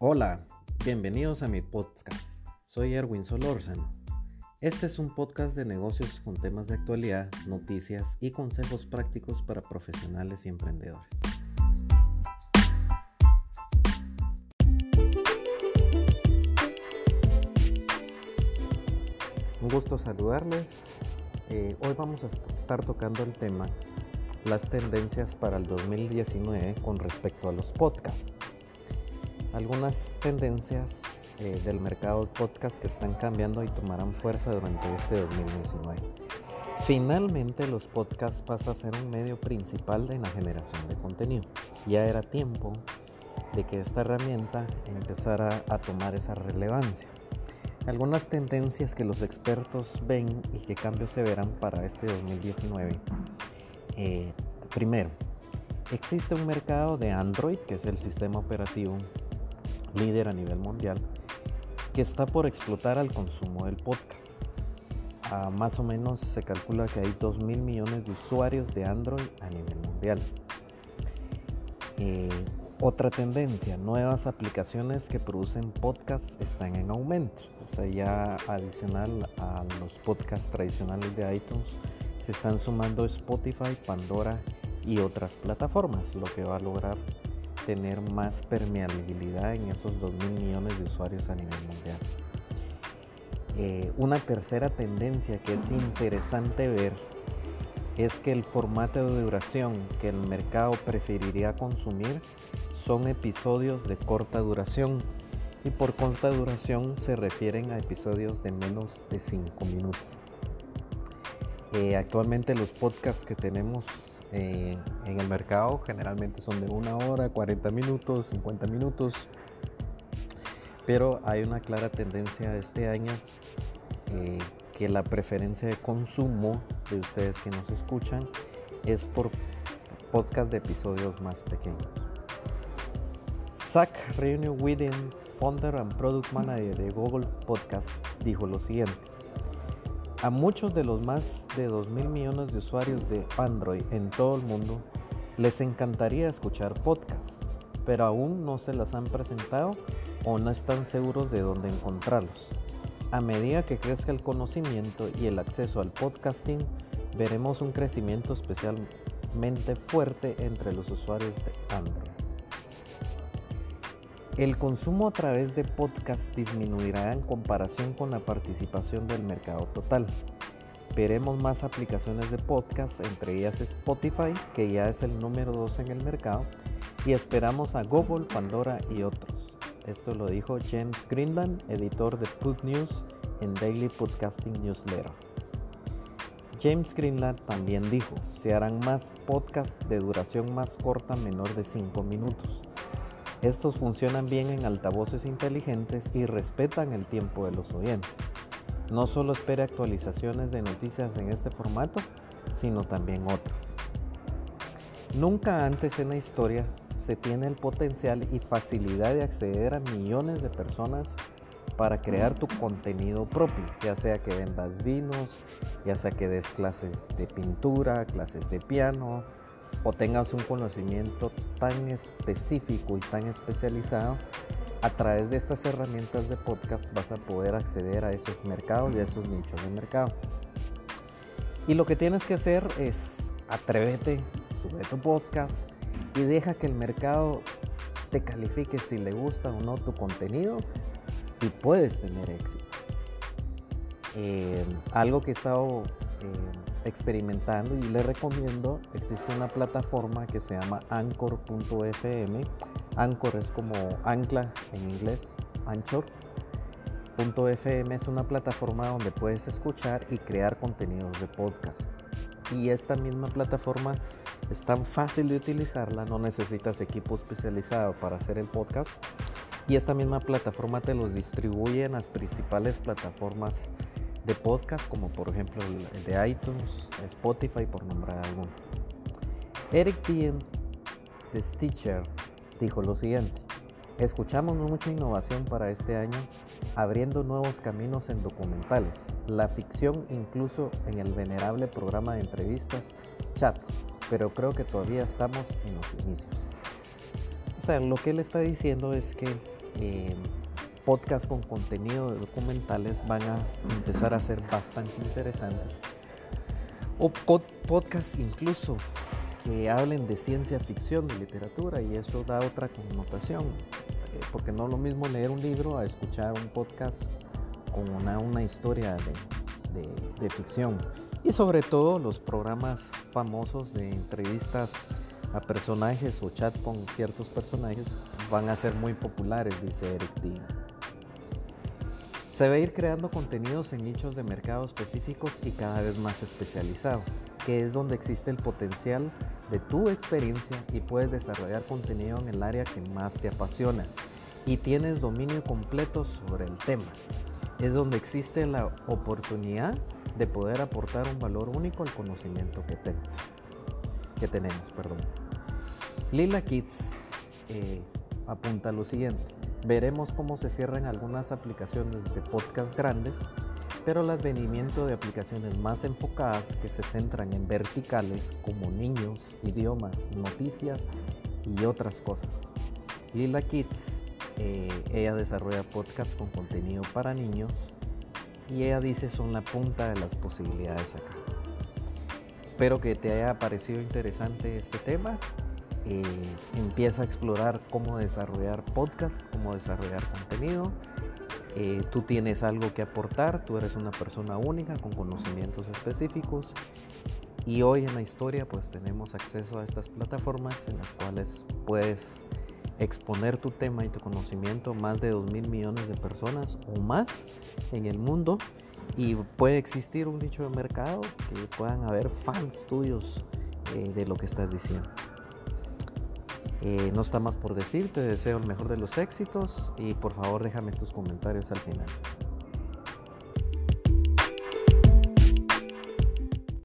Hola, bienvenidos a mi podcast. Soy Erwin Solórzano. Este es un podcast de negocios con temas de actualidad, noticias y consejos prácticos para profesionales y emprendedores. Un gusto saludarles. Eh, hoy vamos a estar tocando el tema las tendencias para el 2019 con respecto a los podcasts algunas tendencias eh, del mercado podcast que están cambiando y tomarán fuerza durante este 2019. Finalmente los podcasts pasan a ser un medio principal de la generación de contenido. Ya era tiempo de que esta herramienta empezara a tomar esa relevancia. Algunas tendencias que los expertos ven y qué cambios se verán para este 2019. Eh, primero, existe un mercado de Android, que es el sistema operativo líder a nivel mundial, que está por explotar al consumo del podcast. más o menos se calcula que hay 2 mil millones de usuarios de Android a nivel mundial. Eh, otra tendencia, nuevas aplicaciones que producen podcasts están en aumento. O sea, ya adicional a los podcasts tradicionales de iTunes, se están sumando Spotify, Pandora y otras plataformas, lo que va a lograr tener más permeabilidad en esos 2 mil millones de usuarios a nivel mundial. Eh, una tercera tendencia que es interesante ver es que el formato de duración que el mercado preferiría consumir son episodios de corta duración y por corta duración se refieren a episodios de menos de 5 minutos. Eh, actualmente los podcasts que tenemos eh, en el mercado generalmente son de una hora, 40 minutos, 50 minutos. Pero hay una clara tendencia este año eh, que la preferencia de consumo de ustedes que nos escuchan es por podcast de episodios más pequeños. Zach Reunion founder and product manager de Google Podcast, dijo lo siguiente. A muchos de los más de 2 mil millones de usuarios de Android en todo el mundo les encantaría escuchar podcasts, pero aún no se las han presentado o no están seguros de dónde encontrarlos. A medida que crezca el conocimiento y el acceso al podcasting, veremos un crecimiento especialmente fuerte entre los usuarios de Android. El consumo a través de podcast disminuirá en comparación con la participación del mercado total. Veremos más aplicaciones de podcast, entre ellas Spotify, que ya es el número 2 en el mercado, y esperamos a Google, Pandora y otros. Esto lo dijo James Greenland, editor de Put News en Daily Podcasting Newsletter. James Greenland también dijo, se harán más podcasts de duración más corta, menor de 5 minutos estos funcionan bien en altavoces inteligentes y respetan el tiempo de los oyentes. No solo espere actualizaciones de noticias en este formato, sino también otras. Nunca antes en la historia se tiene el potencial y facilidad de acceder a millones de personas para crear tu contenido propio, ya sea que vendas vinos, ya sea que des clases de pintura, clases de piano, o tengas un conocimiento tan específico y tan especializado, a través de estas herramientas de podcast vas a poder acceder a esos mercados y a esos nichos de mercado. Y lo que tienes que hacer es atrévete, sube tu podcast y deja que el mercado te califique si le gusta o no tu contenido y puedes tener éxito. Eh, algo que he estado eh, experimentando y le recomiendo, existe una plataforma que se llama anchor.fm. Anchor es como ancla en inglés, anchor.fm es una plataforma donde puedes escuchar y crear contenidos de podcast. Y esta misma plataforma es tan fácil de utilizarla, no necesitas equipo especializado para hacer el podcast. Y esta misma plataforma te los distribuye en las principales plataformas de podcast, como por ejemplo el de iTunes, Spotify, por nombrar alguno. Eric Bien de Stitcher dijo lo siguiente. Escuchamos mucha innovación para este año, abriendo nuevos caminos en documentales, la ficción incluso en el venerable programa de entrevistas Chat, pero creo que todavía estamos en los inicios. O sea, lo que él está diciendo es que eh, podcasts con contenido de documentales van a empezar a ser bastante interesantes. O podcasts incluso que hablen de ciencia ficción, de literatura, y eso da otra connotación, eh, porque no es lo mismo leer un libro a escuchar un podcast con una, historia de ficción. Y sobre todo los programas famosos de entrevistas a personajes o chat con ciertos personajes van a ser muy populares, dice Eric Dean. Se va a ir creando contenidos en nichos de mercado específicos y cada vez más especializados, que es donde existe el potencial de tu experiencia y puedes desarrollar contenido en el área que más te apasiona y tienes dominio completo sobre el tema. Es donde existe la oportunidad de poder aportar un valor único al conocimiento que tenemos. Perdón. Lila Kids eh, apunta lo siguiente. Veremos cómo se cierran algunas aplicaciones de podcast grandes, pero el advenimiento de aplicaciones más enfocadas que se centran en verticales como niños, idiomas, noticias y otras cosas. Lila Kids, eh, ella desarrolla podcasts con contenido para niños y ella dice son la punta de las posibilidades acá. Espero que te haya parecido interesante este tema. Eh, empieza a explorar cómo desarrollar podcasts, cómo desarrollar contenido. Eh, tú tienes algo que aportar, tú eres una persona única con conocimientos específicos y hoy en la historia pues tenemos acceso a estas plataformas en las cuales puedes exponer tu tema y tu conocimiento a más de 2 mil millones de personas o más en el mundo y puede existir un nicho de mercado que puedan haber fans tuyos eh, de lo que estás diciendo. Eh, no está más por decir, te deseo el mejor de los éxitos y por favor déjame tus comentarios al final.